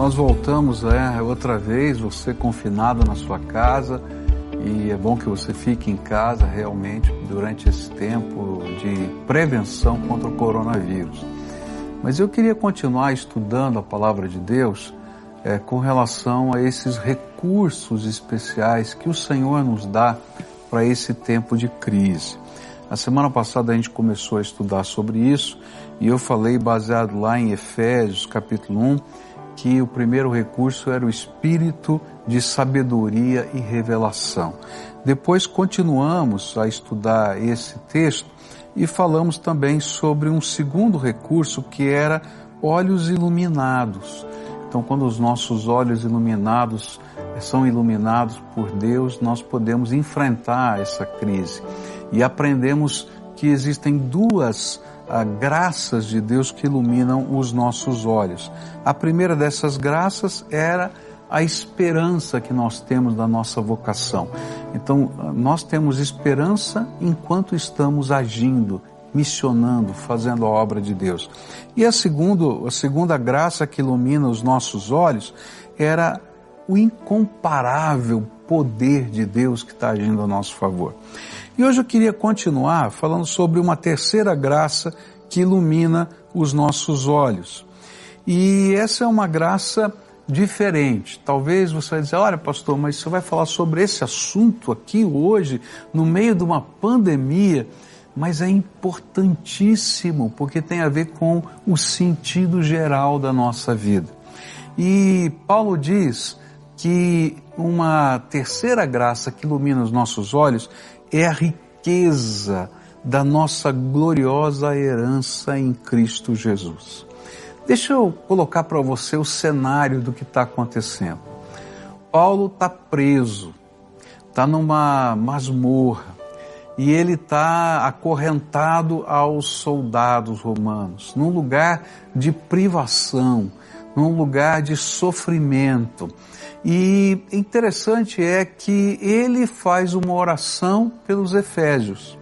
Nós voltamos é, outra vez, você confinado na sua casa, e é bom que você fique em casa realmente durante esse tempo de prevenção contra o coronavírus. Mas eu queria continuar estudando a palavra de Deus é, com relação a esses recursos especiais que o Senhor nos dá para esse tempo de crise. A semana passada a gente começou a estudar sobre isso e eu falei baseado lá em Efésios capítulo 1 que o primeiro recurso era o espírito de sabedoria e revelação. Depois continuamos a estudar esse texto e falamos também sobre um segundo recurso que era olhos iluminados. Então, quando os nossos olhos iluminados eh, são iluminados por Deus, nós podemos enfrentar essa crise e aprendemos que existem duas graças de Deus que iluminam os nossos olhos. A primeira dessas graças era a esperança que nós temos da nossa vocação. Então, nós temos esperança enquanto estamos agindo, missionando, fazendo a obra de Deus. E a, segundo, a segunda graça que ilumina os nossos olhos era o incomparável poder de Deus que está agindo a nosso favor. E hoje eu queria continuar falando sobre uma terceira graça que ilumina os nossos olhos. E essa é uma graça diferente. Talvez você vai dizer, olha pastor, mas você vai falar sobre esse assunto aqui hoje, no meio de uma pandemia mas é importantíssimo porque tem a ver com o sentido geral da nossa vida. E Paulo diz que uma terceira graça que ilumina os nossos olhos é a riqueza da nossa gloriosa herança em Cristo Jesus. Deixa eu colocar para você o cenário do que está acontecendo. Paulo está preso, está numa masmorra, e ele está acorrentado aos soldados romanos, num lugar de privação, num lugar de sofrimento. E interessante é que ele faz uma oração pelos efésios.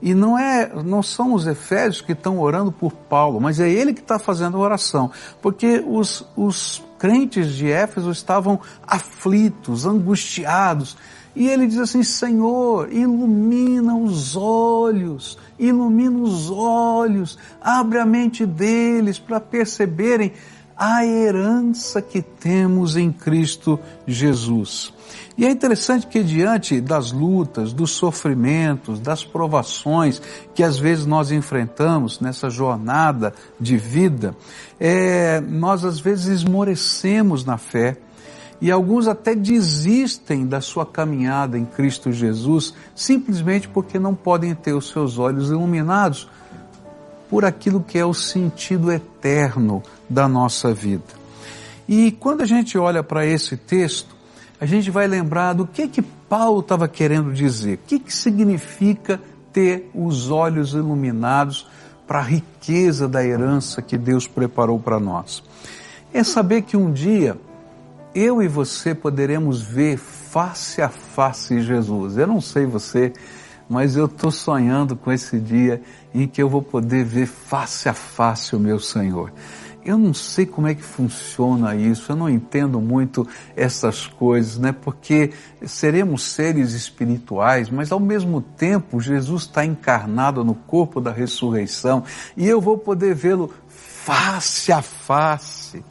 E não é, não são os efésios que estão orando por Paulo, mas é ele que está fazendo a oração, porque os, os crentes de Éfeso estavam aflitos, angustiados, e ele diz assim: Senhor, ilumina os olhos, ilumina os olhos, abre a mente deles para perceberem a herança que temos em Cristo Jesus. E é interessante que diante das lutas, dos sofrimentos, das provações que às vezes nós enfrentamos nessa jornada de vida, é, nós às vezes esmorecemos na fé, e alguns até desistem da sua caminhada em Cristo Jesus simplesmente porque não podem ter os seus olhos iluminados por aquilo que é o sentido eterno da nossa vida. E quando a gente olha para esse texto, a gente vai lembrar do que que Paulo estava querendo dizer. O que que significa ter os olhos iluminados para a riqueza da herança que Deus preparou para nós? É saber que um dia eu e você poderemos ver face a face Jesus. Eu não sei você, mas eu estou sonhando com esse dia em que eu vou poder ver face a face o meu Senhor. Eu não sei como é que funciona isso, eu não entendo muito essas coisas, né? Porque seremos seres espirituais, mas ao mesmo tempo Jesus está encarnado no corpo da ressurreição e eu vou poder vê-lo face a face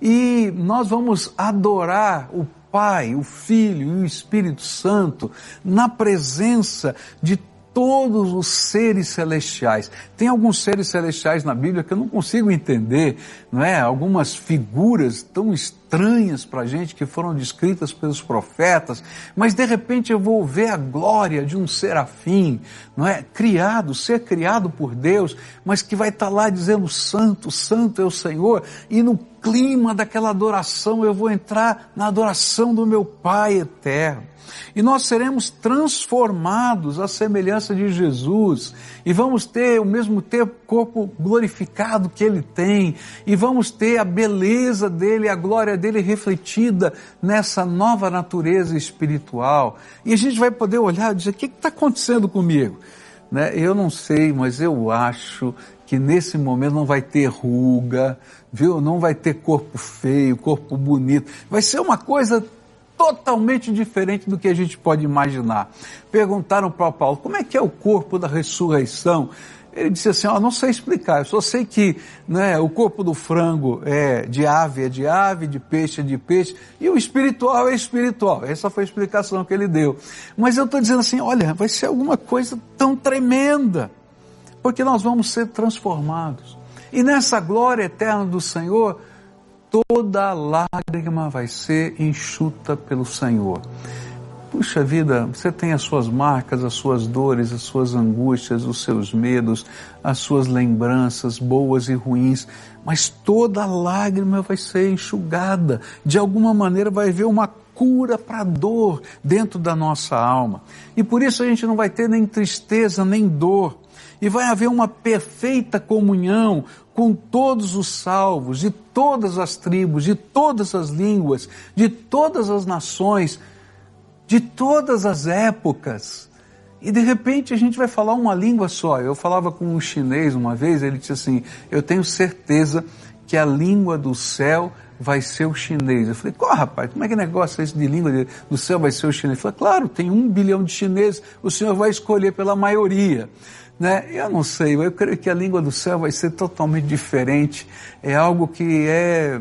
e nós vamos adorar o Pai, o Filho e o Espírito Santo na presença de todos os seres celestiais. Tem alguns seres celestiais na Bíblia que eu não consigo entender, não é? Algumas figuras tão estranhas para a gente que foram descritas pelos profetas, mas de repente eu vou ver a glória de um serafim, não é? Criado, ser criado por Deus, mas que vai estar tá lá dizendo santo, santo é o Senhor, e no clima daquela adoração eu vou entrar na adoração do meu Pai eterno. E nós seremos transformados à semelhança de Jesus. E vamos ter o mesmo tempo corpo glorificado que ele tem. E vamos ter a beleza dele, a glória dele refletida nessa nova natureza espiritual. E a gente vai poder olhar e dizer, o que está acontecendo comigo? Né? Eu não sei, mas eu acho que nesse momento não vai ter ruga, viu? Não vai ter corpo feio, corpo bonito. Vai ser uma coisa totalmente diferente do que a gente pode imaginar. Perguntaram para Paulo, como é que é o corpo da ressurreição? Ele disse assim, ó, não sei explicar, eu só sei que né, o corpo do frango é de ave é de ave, de peixe é de peixe, e o espiritual é espiritual. Essa foi a explicação que ele deu. Mas eu estou dizendo assim, olha, vai ser alguma coisa tão tremenda, porque nós vamos ser transformados. E nessa glória eterna do Senhor, toda lágrima vai ser enxuta pelo Senhor. Puxa vida, você tem as suas marcas, as suas dores, as suas angústias, os seus medos, as suas lembranças boas e ruins, mas toda lágrima vai ser enxugada. De alguma maneira vai haver uma cura para a dor dentro da nossa alma. E por isso a gente não vai ter nem tristeza, nem dor. E vai haver uma perfeita comunhão com todos os salvos, de todas as tribos, de todas as línguas, de todas as nações, de todas as épocas. E de repente a gente vai falar uma língua só. Eu falava com um chinês uma vez, ele disse assim: Eu tenho certeza que a língua do céu vai ser o chinês. Eu falei, qual rapaz, como é que negócio é esse de língua do céu vai ser o chinês? Ele falou, claro, tem um bilhão de chineses, o senhor vai escolher pela maioria. Né? Eu não sei, eu creio que a língua do céu vai ser totalmente diferente. É algo que é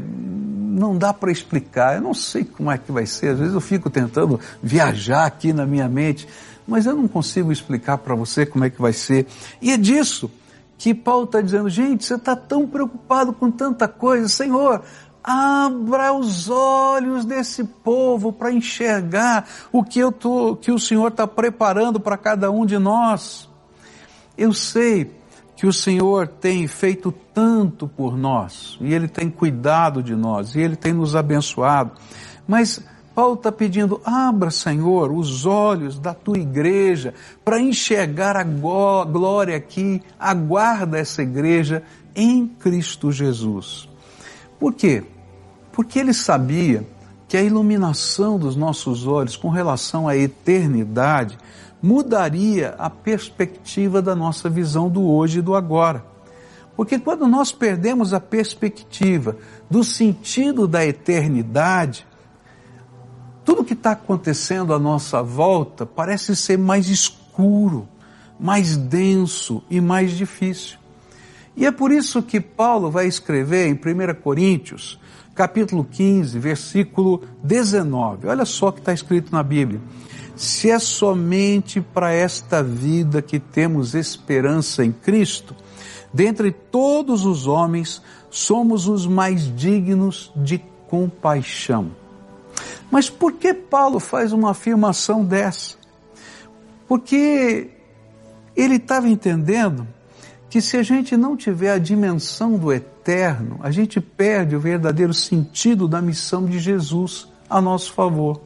não dá para explicar. Eu não sei como é que vai ser. Às vezes eu fico tentando viajar aqui na minha mente, mas eu não consigo explicar para você como é que vai ser. E é disso que Paulo está dizendo, gente, você está tão preocupado com tanta coisa, Senhor, abra os olhos desse povo para enxergar o que eu tô, que o Senhor está preparando para cada um de nós. Eu sei que o Senhor tem feito tanto por nós, e Ele tem cuidado de nós, e Ele tem nos abençoado, mas Paulo está pedindo, abra, Senhor, os olhos da tua igreja para enxergar a glória aqui, aguarda essa igreja em Cristo Jesus. Por quê? Porque ele sabia que a iluminação dos nossos olhos com relação à eternidade mudaria a perspectiva da nossa visão do hoje e do agora. Porque quando nós perdemos a perspectiva do sentido da eternidade, tudo que está acontecendo à nossa volta parece ser mais escuro, mais denso e mais difícil. E é por isso que Paulo vai escrever em 1 Coríntios, capítulo 15, versículo 19. Olha só o que está escrito na Bíblia se é somente para esta vida que temos esperança em Cristo, dentre todos os homens, somos os mais dignos de compaixão. Mas por que Paulo faz uma afirmação dessa? Porque ele estava entendendo que se a gente não tiver a dimensão do eterno, a gente perde o verdadeiro sentido da missão de Jesus a nosso favor.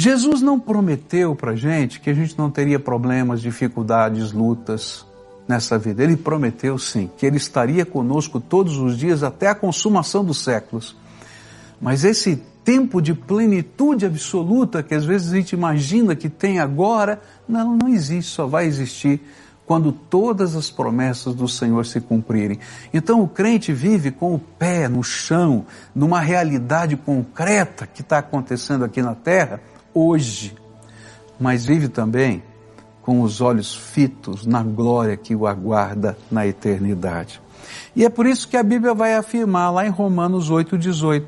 Jesus não prometeu para gente que a gente não teria problemas, dificuldades, lutas nessa vida. Ele prometeu sim que Ele estaria conosco todos os dias até a consumação dos séculos. Mas esse tempo de plenitude absoluta que às vezes a gente imagina que tem agora, não, não existe, só vai existir quando todas as promessas do Senhor se cumprirem. Então o crente vive com o pé no chão, numa realidade concreta que está acontecendo aqui na terra, hoje, mas vive também com os olhos fitos na glória que o aguarda na eternidade. E é por isso que a Bíblia vai afirmar lá em Romanos 8,18: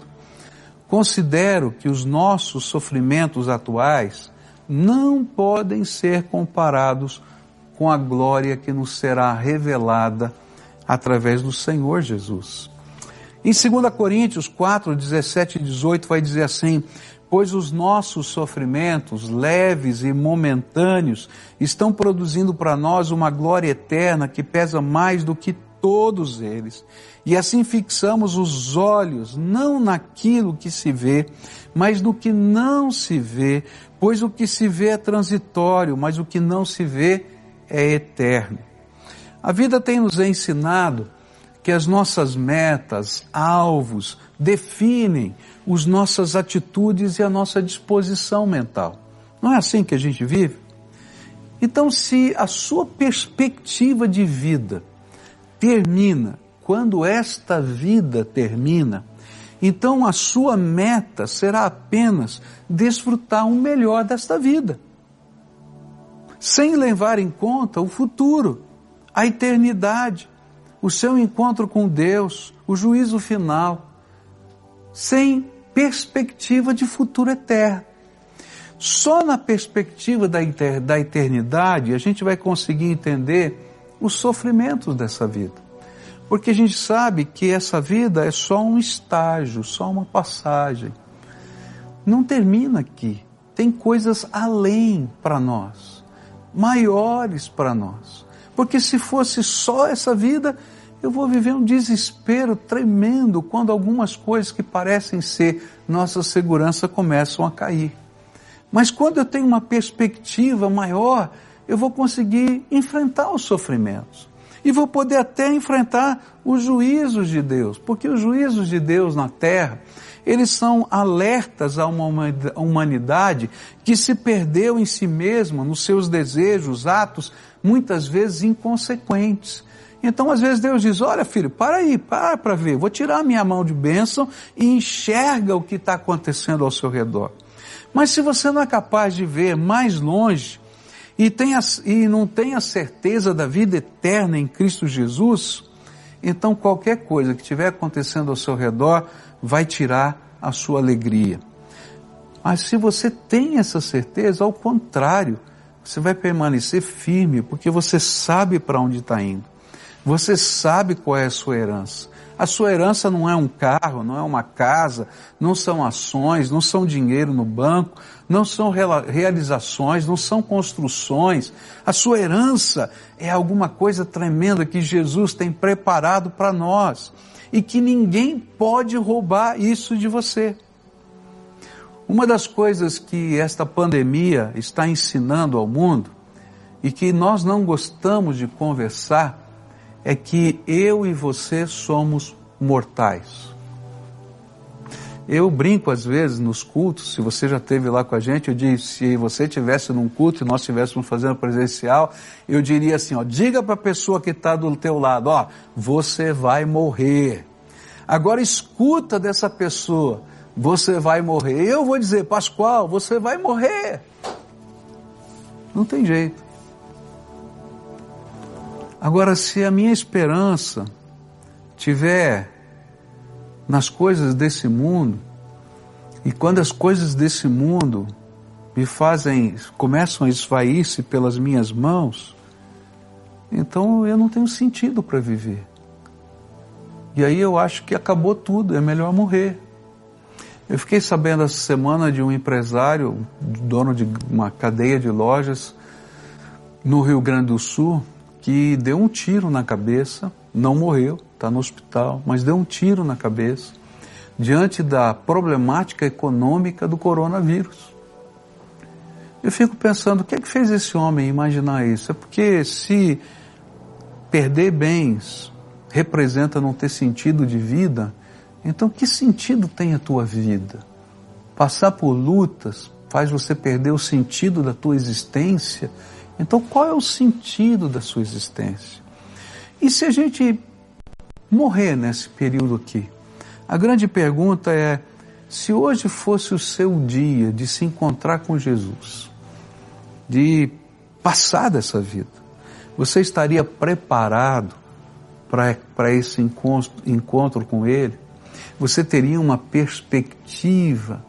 Considero que os nossos sofrimentos atuais não podem ser comparados com a glória que nos será revelada através do Senhor Jesus. Em 2 Coríntios 4, 17 e 18 vai dizer assim, pois os nossos sofrimentos, leves e momentâneos, estão produzindo para nós uma glória eterna que pesa mais do que todos eles. E assim fixamos os olhos não naquilo que se vê, mas no que não se vê, pois o que se vê é transitório, mas o que não se vê é eterno. A vida tem nos ensinado que as nossas metas, alvos, definem as nossas atitudes e a nossa disposição mental. Não é assim que a gente vive? Então, se a sua perspectiva de vida termina, quando esta vida termina, então a sua meta será apenas desfrutar o melhor desta vida, sem levar em conta o futuro, a eternidade, o seu encontro com Deus, o juízo final, sem perspectiva de futuro eterno. Só na perspectiva da, da eternidade a gente vai conseguir entender os sofrimentos dessa vida. Porque a gente sabe que essa vida é só um estágio, só uma passagem. Não termina aqui. Tem coisas além para nós, maiores para nós. Porque se fosse só essa vida, eu vou viver um desespero tremendo quando algumas coisas que parecem ser nossa segurança começam a cair. Mas quando eu tenho uma perspectiva maior, eu vou conseguir enfrentar os sofrimentos. E vou poder até enfrentar os juízos de Deus, porque os juízos de Deus na terra, eles são alertas a uma humanidade que se perdeu em si mesma, nos seus desejos, atos, muitas vezes inconsequentes. Então, às vezes, Deus diz: Olha, filho, para aí, para para ver, vou tirar a minha mão de bênção e enxerga o que está acontecendo ao seu redor. Mas se você não é capaz de ver mais longe e, e não tem a certeza da vida eterna em Cristo Jesus, então qualquer coisa que estiver acontecendo ao seu redor vai tirar a sua alegria. Mas se você tem essa certeza, ao contrário, você vai permanecer firme, porque você sabe para onde está indo. Você sabe qual é a sua herança. A sua herança não é um carro, não é uma casa, não são ações, não são dinheiro no banco, não são realizações, não são construções. A sua herança é alguma coisa tremenda que Jesus tem preparado para nós e que ninguém pode roubar isso de você. Uma das coisas que esta pandemia está ensinando ao mundo e que nós não gostamos de conversar é que eu e você somos mortais. Eu brinco às vezes nos cultos, se você já esteve lá com a gente, eu digo, se você estivesse num culto e nós estivéssemos fazendo presencial, eu diria assim, ó, diga para a pessoa que está do teu lado, ó, você vai morrer. Agora escuta dessa pessoa, você vai morrer. Eu vou dizer, Pascoal, você vai morrer. Não tem jeito. Agora, se a minha esperança tiver nas coisas desse mundo, e quando as coisas desse mundo me fazem, começam a esvair-se pelas minhas mãos, então eu não tenho sentido para viver. E aí eu acho que acabou tudo, é melhor morrer. Eu fiquei sabendo essa semana de um empresário, dono de uma cadeia de lojas no Rio Grande do Sul, que deu um tiro na cabeça, não morreu, está no hospital, mas deu um tiro na cabeça diante da problemática econômica do coronavírus. Eu fico pensando, o que é que fez esse homem imaginar isso? É porque se perder bens representa não ter sentido de vida, então que sentido tem a tua vida? Passar por lutas faz você perder o sentido da tua existência então, qual é o sentido da sua existência? E se a gente morrer nesse período aqui? A grande pergunta é: se hoje fosse o seu dia de se encontrar com Jesus, de passar dessa vida, você estaria preparado para esse encontro, encontro com Ele? Você teria uma perspectiva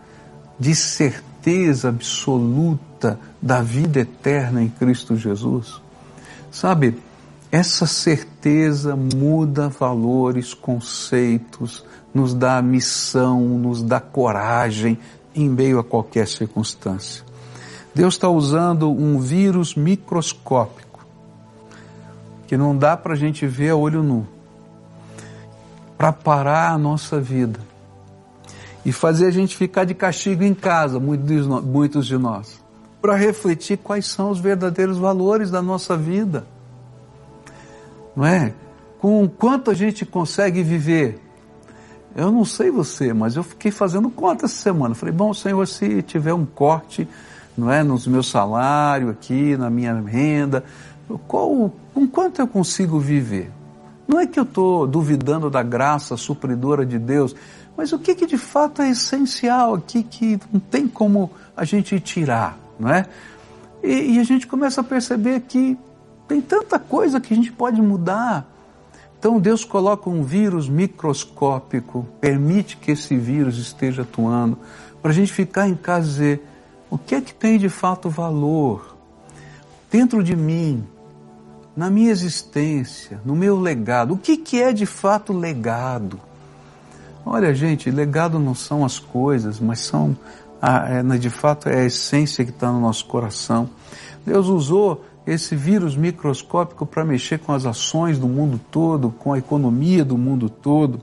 de certeza absoluta da vida eterna em Cristo Jesus. Sabe, essa certeza muda valores, conceitos, nos dá missão, nos dá coragem em meio a qualquer circunstância. Deus está usando um vírus microscópico que não dá para a gente ver a olho nu para parar a nossa vida e fazer a gente ficar de castigo em casa, muitos de nós para refletir quais são os verdadeiros valores da nossa vida. Não é? Com quanto a gente consegue viver. Eu não sei você, mas eu fiquei fazendo conta essa semana. Falei, bom, Senhor, se tiver um corte, não é, nos meu salário aqui, na minha renda, qual, com quanto eu consigo viver? Não é que eu estou duvidando da graça supridora de Deus, mas o que, que de fato é essencial aqui que não tem como a gente tirar, não é? E, e a gente começa a perceber que tem tanta coisa que a gente pode mudar. Então Deus coloca um vírus microscópico, permite que esse vírus esteja atuando, para a gente ficar em casa e dizer o que é que tem de fato valor dentro de mim, na minha existência, no meu legado. O que, que é de fato legado? Olha, gente, legado não são as coisas, mas são, de fato, é a essência que está no nosso coração. Deus usou esse vírus microscópico para mexer com as ações do mundo todo, com a economia do mundo todo.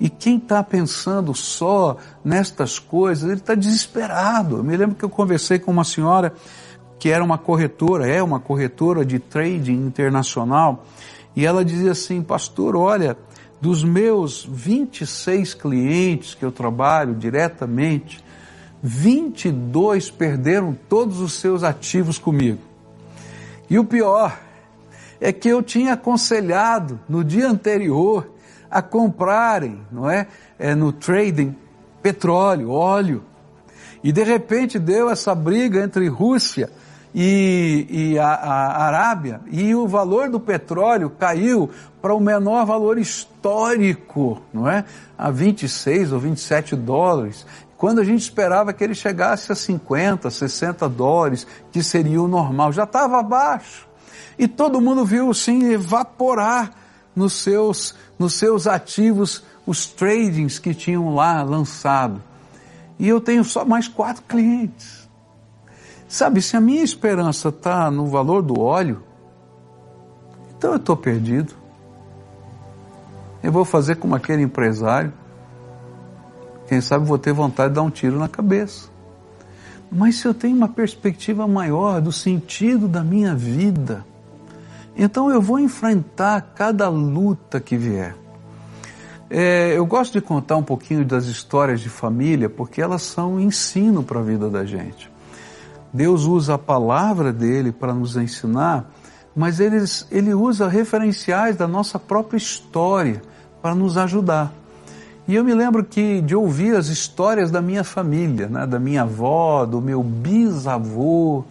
E quem está pensando só nestas coisas, ele está desesperado. Eu me lembro que eu conversei com uma senhora que era uma corretora, é uma corretora de trading internacional, e ela dizia assim, pastor, olha, dos meus 26 clientes que eu trabalho diretamente, 22 perderam todos os seus ativos comigo. E o pior é que eu tinha aconselhado no dia anterior a comprarem, não é, é no trading petróleo, óleo. E de repente deu essa briga entre Rússia e, e a, a, Arábia, e o valor do petróleo caiu para o menor valor histórico, não é? A 26 ou 27 dólares, quando a gente esperava que ele chegasse a 50, 60 dólares, que seria o normal, já estava abaixo. E todo mundo viu sim evaporar nos seus, nos seus ativos os tradings que tinham lá lançado. E eu tenho só mais quatro clientes. Sabe, se a minha esperança está no valor do óleo, então eu estou perdido. Eu vou fazer como aquele empresário. Quem sabe vou ter vontade de dar um tiro na cabeça. Mas se eu tenho uma perspectiva maior do sentido da minha vida, então eu vou enfrentar cada luta que vier. É, eu gosto de contar um pouquinho das histórias de família, porque elas são ensino para a vida da gente. Deus usa a palavra dele para nos ensinar, mas ele, ele usa referenciais da nossa própria história para nos ajudar. E eu me lembro que de ouvir as histórias da minha família, né, da minha avó, do meu bisavô,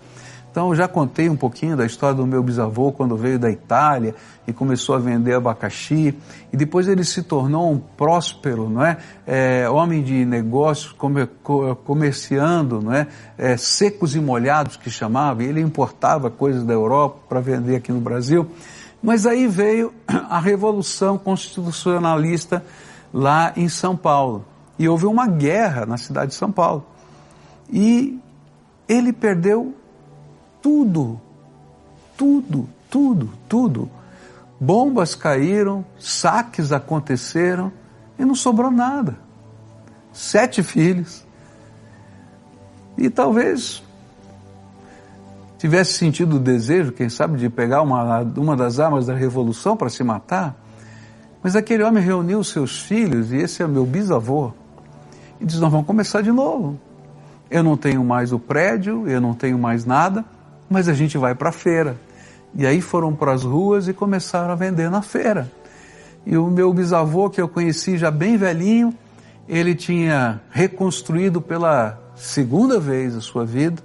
então, eu já contei um pouquinho da história do meu bisavô quando veio da Itália e começou a vender abacaxi. E depois ele se tornou um próspero, não é? é homem de negócios, comerciando, não é? é? Secos e molhados que chamava. E ele importava coisas da Europa para vender aqui no Brasil. Mas aí veio a Revolução Constitucionalista lá em São Paulo. E houve uma guerra na cidade de São Paulo. E ele perdeu tudo, tudo, tudo, tudo. Bombas caíram, saques aconteceram e não sobrou nada. Sete filhos. E talvez tivesse sentido o desejo, quem sabe, de pegar uma, uma das armas da revolução para se matar. Mas aquele homem reuniu seus filhos, e esse é meu bisavô, e diz: Nós vamos começar de novo. Eu não tenho mais o prédio, eu não tenho mais nada, mas a gente vai para a feira. E aí foram para as ruas e começaram a vender na feira. E o meu bisavô, que eu conheci já bem velhinho, ele tinha reconstruído pela segunda vez a sua vida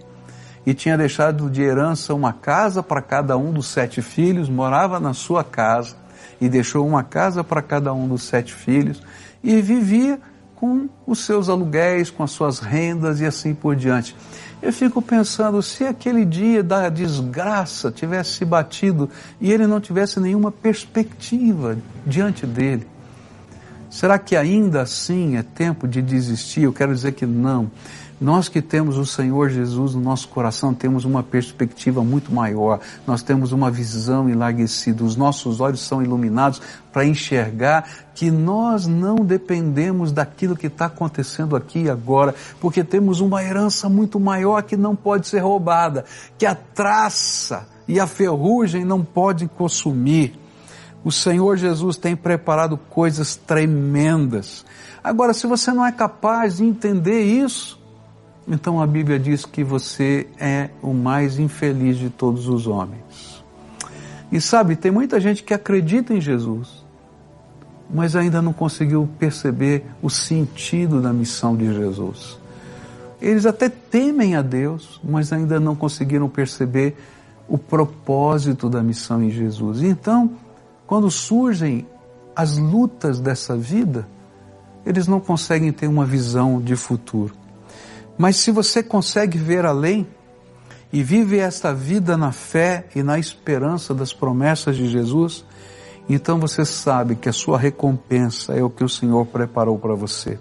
e tinha deixado de herança uma casa para cada um dos sete filhos, morava na sua casa e deixou uma casa para cada um dos sete filhos e vivia com os seus aluguéis, com as suas rendas e assim por diante. Eu fico pensando, se aquele dia da desgraça tivesse batido e ele não tivesse nenhuma perspectiva diante dele, será que ainda assim é tempo de desistir? Eu quero dizer que não. Nós que temos o Senhor Jesus no nosso coração temos uma perspectiva muito maior, nós temos uma visão enlarguecida, os nossos olhos são iluminados para enxergar que nós não dependemos daquilo que está acontecendo aqui e agora, porque temos uma herança muito maior que não pode ser roubada, que a traça e a ferrugem não podem consumir. O Senhor Jesus tem preparado coisas tremendas. Agora, se você não é capaz de entender isso, então a Bíblia diz que você é o mais infeliz de todos os homens. E sabe, tem muita gente que acredita em Jesus, mas ainda não conseguiu perceber o sentido da missão de Jesus. Eles até temem a Deus, mas ainda não conseguiram perceber o propósito da missão em Jesus. Então, quando surgem as lutas dessa vida, eles não conseguem ter uma visão de futuro. Mas se você consegue ver além e vive esta vida na fé e na esperança das promessas de Jesus, então você sabe que a sua recompensa é o que o Senhor preparou para você.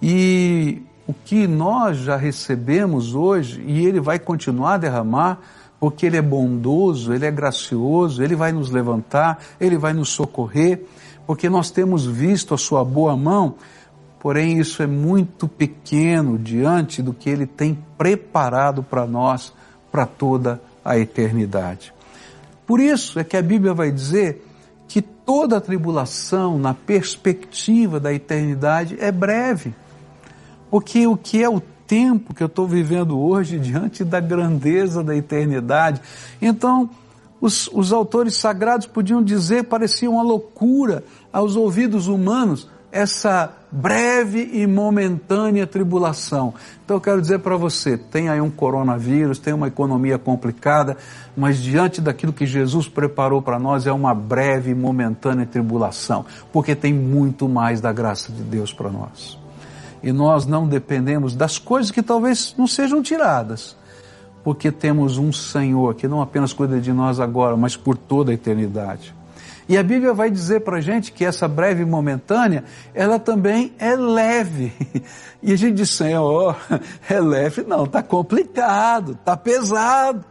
E o que nós já recebemos hoje, e Ele vai continuar a derramar, porque Ele é bondoso, Ele é gracioso, Ele vai nos levantar, Ele vai nos socorrer, porque nós temos visto a Sua boa mão, porém isso é muito pequeno diante do que Ele tem preparado para nós para toda a eternidade. Por isso é que a Bíblia vai dizer que toda a tribulação, na perspectiva da eternidade, é breve. Porque o que é o tempo que eu estou vivendo hoje diante da grandeza da eternidade? Então, os, os autores sagrados podiam dizer, parecia uma loucura aos ouvidos humanos, essa breve e momentânea tribulação. Então eu quero dizer para você, tem aí um coronavírus, tem uma economia complicada, mas diante daquilo que Jesus preparou para nós é uma breve e momentânea tribulação, porque tem muito mais da graça de Deus para nós. E nós não dependemos das coisas que talvez não sejam tiradas, porque temos um Senhor que não apenas cuida de nós agora, mas por toda a eternidade. E a Bíblia vai dizer para a gente que essa breve momentânea, ela também é leve. E a gente diz, Senhor, é leve? Não, está complicado, está pesado.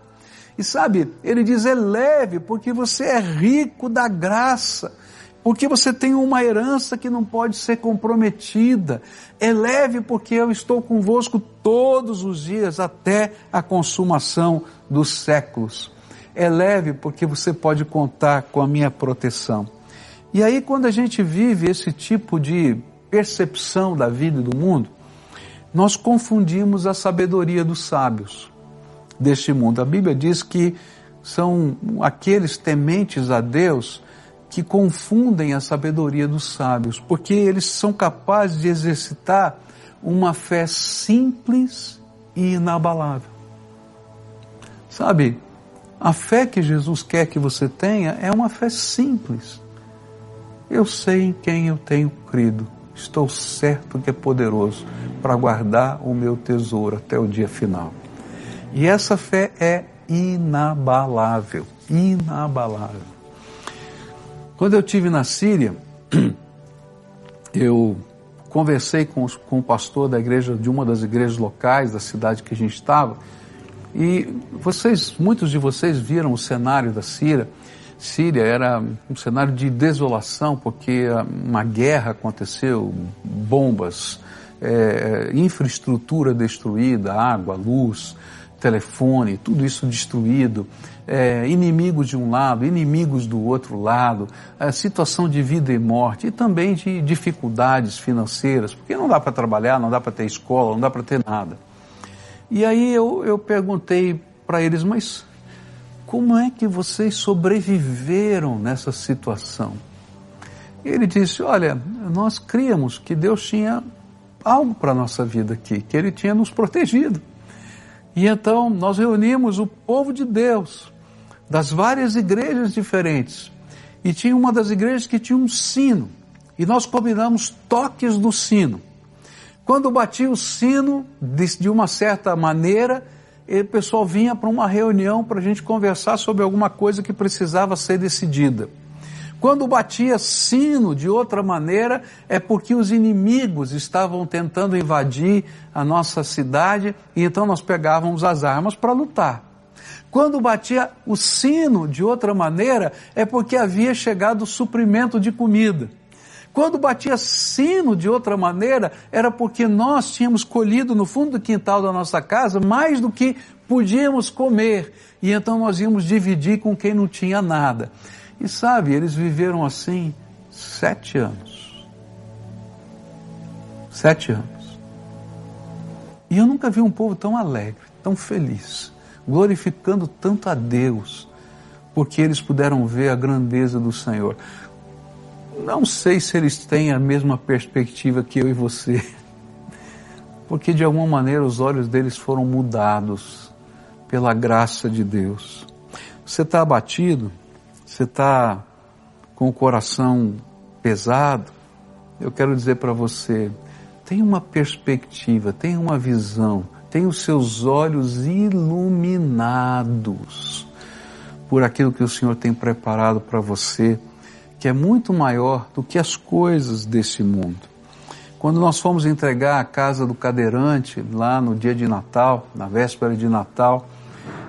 E sabe, ele diz é leve porque você é rico da graça, porque você tem uma herança que não pode ser comprometida. É leve porque eu estou convosco todos os dias até a consumação dos séculos é leve porque você pode contar com a minha proteção. E aí, quando a gente vive esse tipo de percepção da vida e do mundo, nós confundimos a sabedoria dos sábios deste mundo. A Bíblia diz que são aqueles tementes a Deus que confundem a sabedoria dos sábios, porque eles são capazes de exercitar uma fé simples e inabalável. Sabe, a fé que Jesus quer que você tenha é uma fé simples. Eu sei em quem eu tenho crido. Estou certo que é poderoso para guardar o meu tesouro até o dia final. E essa fé é inabalável, inabalável. Quando eu tive na Síria, eu conversei com, os, com o pastor da igreja, de uma das igrejas locais da cidade que a gente estava, e vocês, muitos de vocês viram o cenário da Síria. Síria era um cenário de desolação, porque uma guerra aconteceu, bombas, é, infraestrutura destruída, água, luz, telefone, tudo isso destruído, é, inimigos de um lado, inimigos do outro lado, a situação de vida e morte e também de dificuldades financeiras, porque não dá para trabalhar, não dá para ter escola, não dá para ter nada. E aí eu, eu perguntei para eles, mas como é que vocês sobreviveram nessa situação? E ele disse: Olha, nós críamos que Deus tinha algo para a nossa vida aqui, que Ele tinha nos protegido. E então nós reunimos o povo de Deus, das várias igrejas diferentes. E tinha uma das igrejas que tinha um sino. E nós combinamos toques do sino. Quando batia o sino, de, uma certa maneira, o pessoal vinha para uma reunião para a gente conversar sobre alguma coisa que precisava ser decidida. Quando batia sino de outra maneira, é porque os inimigos estavam tentando invadir a nossa cidade e então nós pegávamos as armas para lutar. Quando batia o sino de outra maneira, é porque havia chegado suprimento de comida. Quando batia sino de outra maneira, era porque nós tínhamos colhido no fundo do quintal da nossa casa mais do que podíamos comer. E então nós íamos dividir com quem não tinha nada. E sabe, eles viveram assim sete anos. Sete anos. E eu nunca vi um povo tão alegre, tão feliz, glorificando tanto a Deus, porque eles puderam ver a grandeza do Senhor não sei se eles têm a mesma perspectiva que eu e você, porque de alguma maneira os olhos deles foram mudados pela graça de Deus. Você está abatido? Você está com o coração pesado? Eu quero dizer para você, tenha uma perspectiva, tenha uma visão, tenha os seus olhos iluminados por aquilo que o Senhor tem preparado para você que é muito maior do que as coisas desse mundo. Quando nós fomos entregar a casa do cadeirante lá no dia de Natal, na véspera de Natal,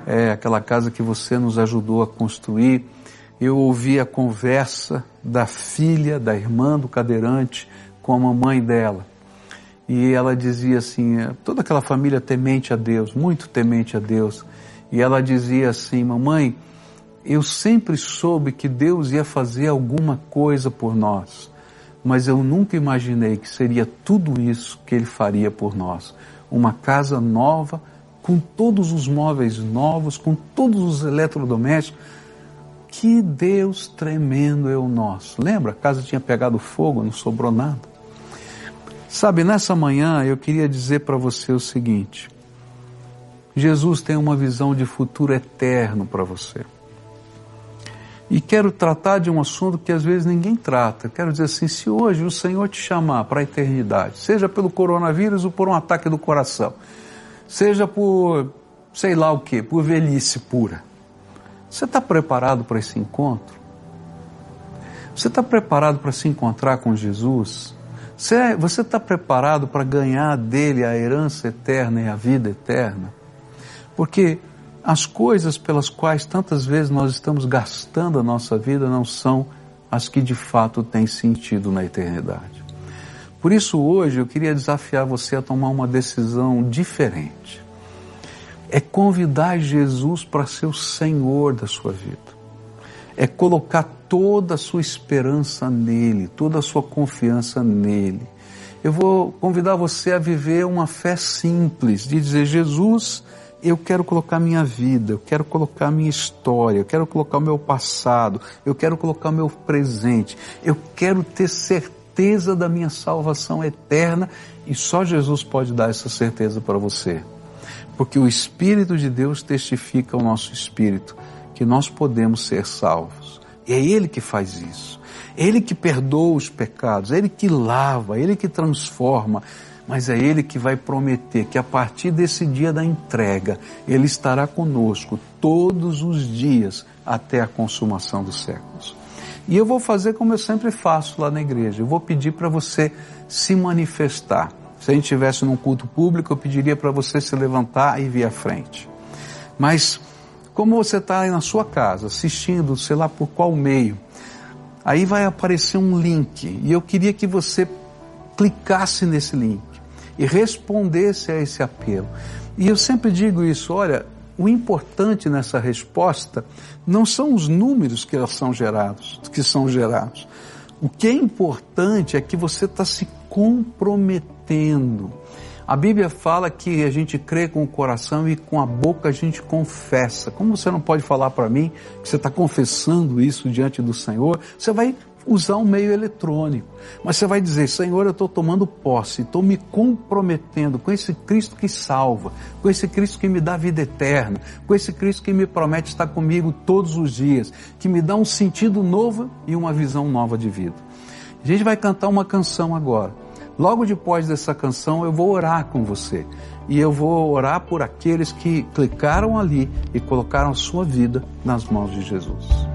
é aquela casa que você nos ajudou a construir, eu ouvi a conversa da filha, da irmã do cadeirante com a mamãe dela. E ela dizia assim, toda aquela família temente a Deus, muito temente a Deus. E ela dizia assim, mamãe, eu sempre soube que Deus ia fazer alguma coisa por nós, mas eu nunca imaginei que seria tudo isso que Ele faria por nós. Uma casa nova, com todos os móveis novos, com todos os eletrodomésticos. Que Deus tremendo é o nosso. Lembra? A casa tinha pegado fogo, não sobrou nada. Sabe, nessa manhã eu queria dizer para você o seguinte: Jesus tem uma visão de futuro eterno para você. E quero tratar de um assunto que às vezes ninguém trata. Quero dizer assim, se hoje o Senhor te chamar para a eternidade, seja pelo coronavírus ou por um ataque do coração, seja por sei lá o que, por velhice pura, você está preparado para esse encontro? Você está preparado para se encontrar com Jesus? Você está preparado para ganhar dele a herança eterna e a vida eterna? Porque as coisas pelas quais tantas vezes nós estamos gastando a nossa vida não são as que de fato têm sentido na eternidade. Por isso, hoje eu queria desafiar você a tomar uma decisão diferente. É convidar Jesus para ser o Senhor da sua vida. É colocar toda a sua esperança nele, toda a sua confiança nele. Eu vou convidar você a viver uma fé simples, de dizer: Jesus, eu quero colocar minha vida, eu quero colocar minha história, eu quero colocar o meu passado, eu quero colocar o meu presente, eu quero ter certeza da minha salvação eterna e só Jesus pode dar essa certeza para você. Porque o Espírito de Deus testifica ao nosso espírito que nós podemos ser salvos. E é Ele que faz isso. Ele que perdoa os pecados, Ele que lava, Ele que transforma mas é Ele que vai prometer que a partir desse dia da entrega, Ele estará conosco todos os dias até a consumação dos séculos. E eu vou fazer como eu sempre faço lá na igreja, eu vou pedir para você se manifestar. Se a gente estivesse num culto público, eu pediria para você se levantar e vir à frente. Mas, como você está aí na sua casa, assistindo, sei lá por qual meio, aí vai aparecer um link, e eu queria que você clicasse nesse link e respondesse a esse apelo. E eu sempre digo isso, olha, o importante nessa resposta não são os números que são gerados, que são gerados. O que é importante é que você está se comprometendo. A Bíblia fala que a gente crê com o coração e com a boca a gente confessa. Como você não pode falar para mim que você está confessando isso diante do Senhor, você vai usar um meio eletrônico. Mas você vai dizer, Senhor, eu estou tomando posse, estou me comprometendo com esse Cristo que salva, com esse Cristo que me dá vida eterna, com esse Cristo que me promete estar comigo todos os dias, que me dá um sentido novo e uma visão nova de vida. A gente vai cantar uma canção agora. Logo depois dessa canção eu vou orar com você. E eu vou orar por aqueles que clicaram ali e colocaram a sua vida nas mãos de Jesus.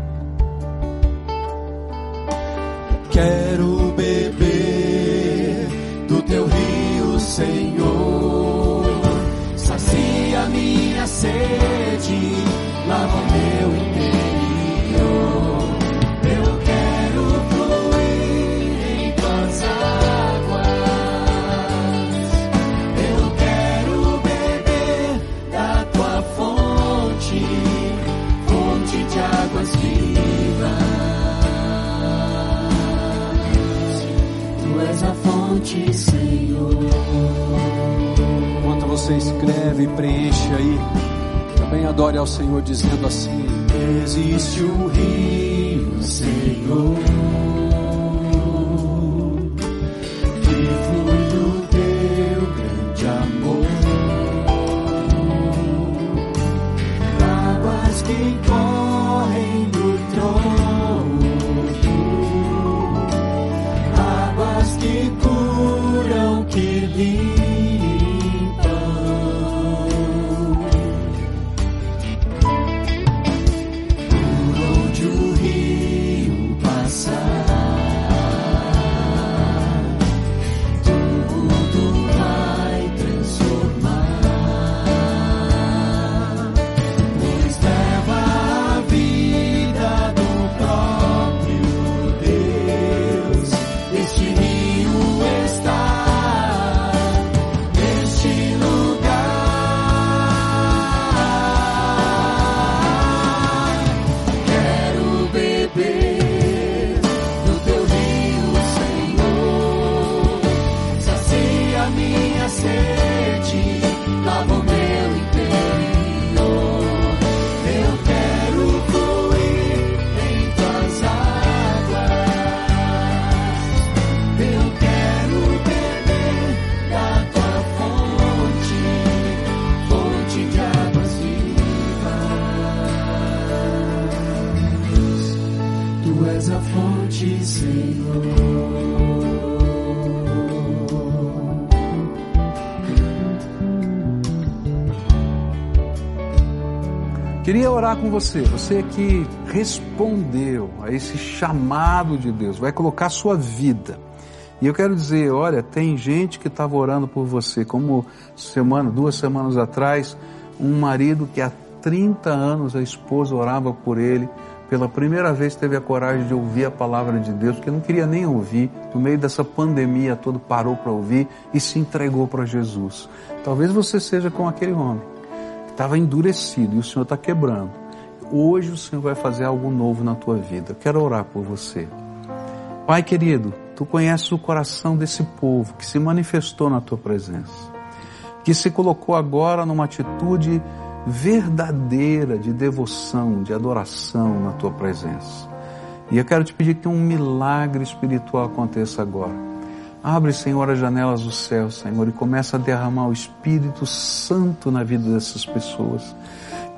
Quero beber do teu rio, Senhor. Queria orar com você, você que respondeu a esse chamado de Deus, vai colocar a sua vida. E eu quero dizer, olha, tem gente que estava orando por você, como semana, duas semanas atrás, um marido que há 30 anos a esposa orava por ele, pela primeira vez teve a coragem de ouvir a palavra de Deus, porque não queria nem ouvir, no meio dessa pandemia todo parou para ouvir e se entregou para Jesus. Talvez você seja com aquele homem estava endurecido e o Senhor está quebrando. Hoje o Senhor vai fazer algo novo na tua vida. Eu quero orar por você. Pai querido, tu conheces o coração desse povo que se manifestou na tua presença, que se colocou agora numa atitude verdadeira de devoção, de adoração na tua presença. E eu quero te pedir que um milagre espiritual aconteça agora Abre, Senhor, as janelas do céu, Senhor, e começa a derramar o Espírito Santo na vida dessas pessoas.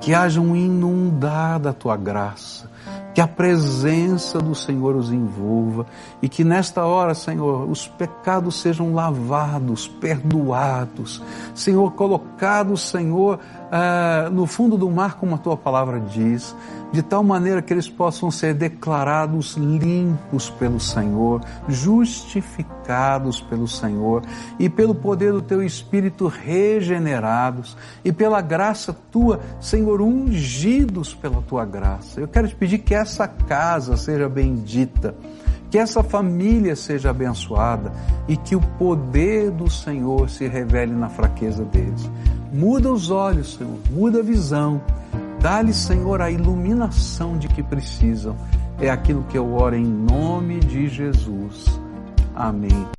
Que haja um inundar da tua graça, que a presença do Senhor os envolva e que nesta hora, Senhor, os pecados sejam lavados, perdoados, Senhor, colocados, Senhor, uh, no fundo do mar, como a tua palavra diz, de tal maneira que eles possam ser declarados limpos pelo Senhor, justificados pelo Senhor e pelo poder do teu Espírito regenerados e pela graça tua, Senhor, ungidos pela tua graça. Eu quero te pedir que essa casa seja bendita que essa família seja abençoada e que o poder do Senhor se revele na fraqueza deles. Muda os olhos, Senhor, muda a visão. Dá-lhe, Senhor, a iluminação de que precisam. É aquilo que eu oro em nome de Jesus. Amém.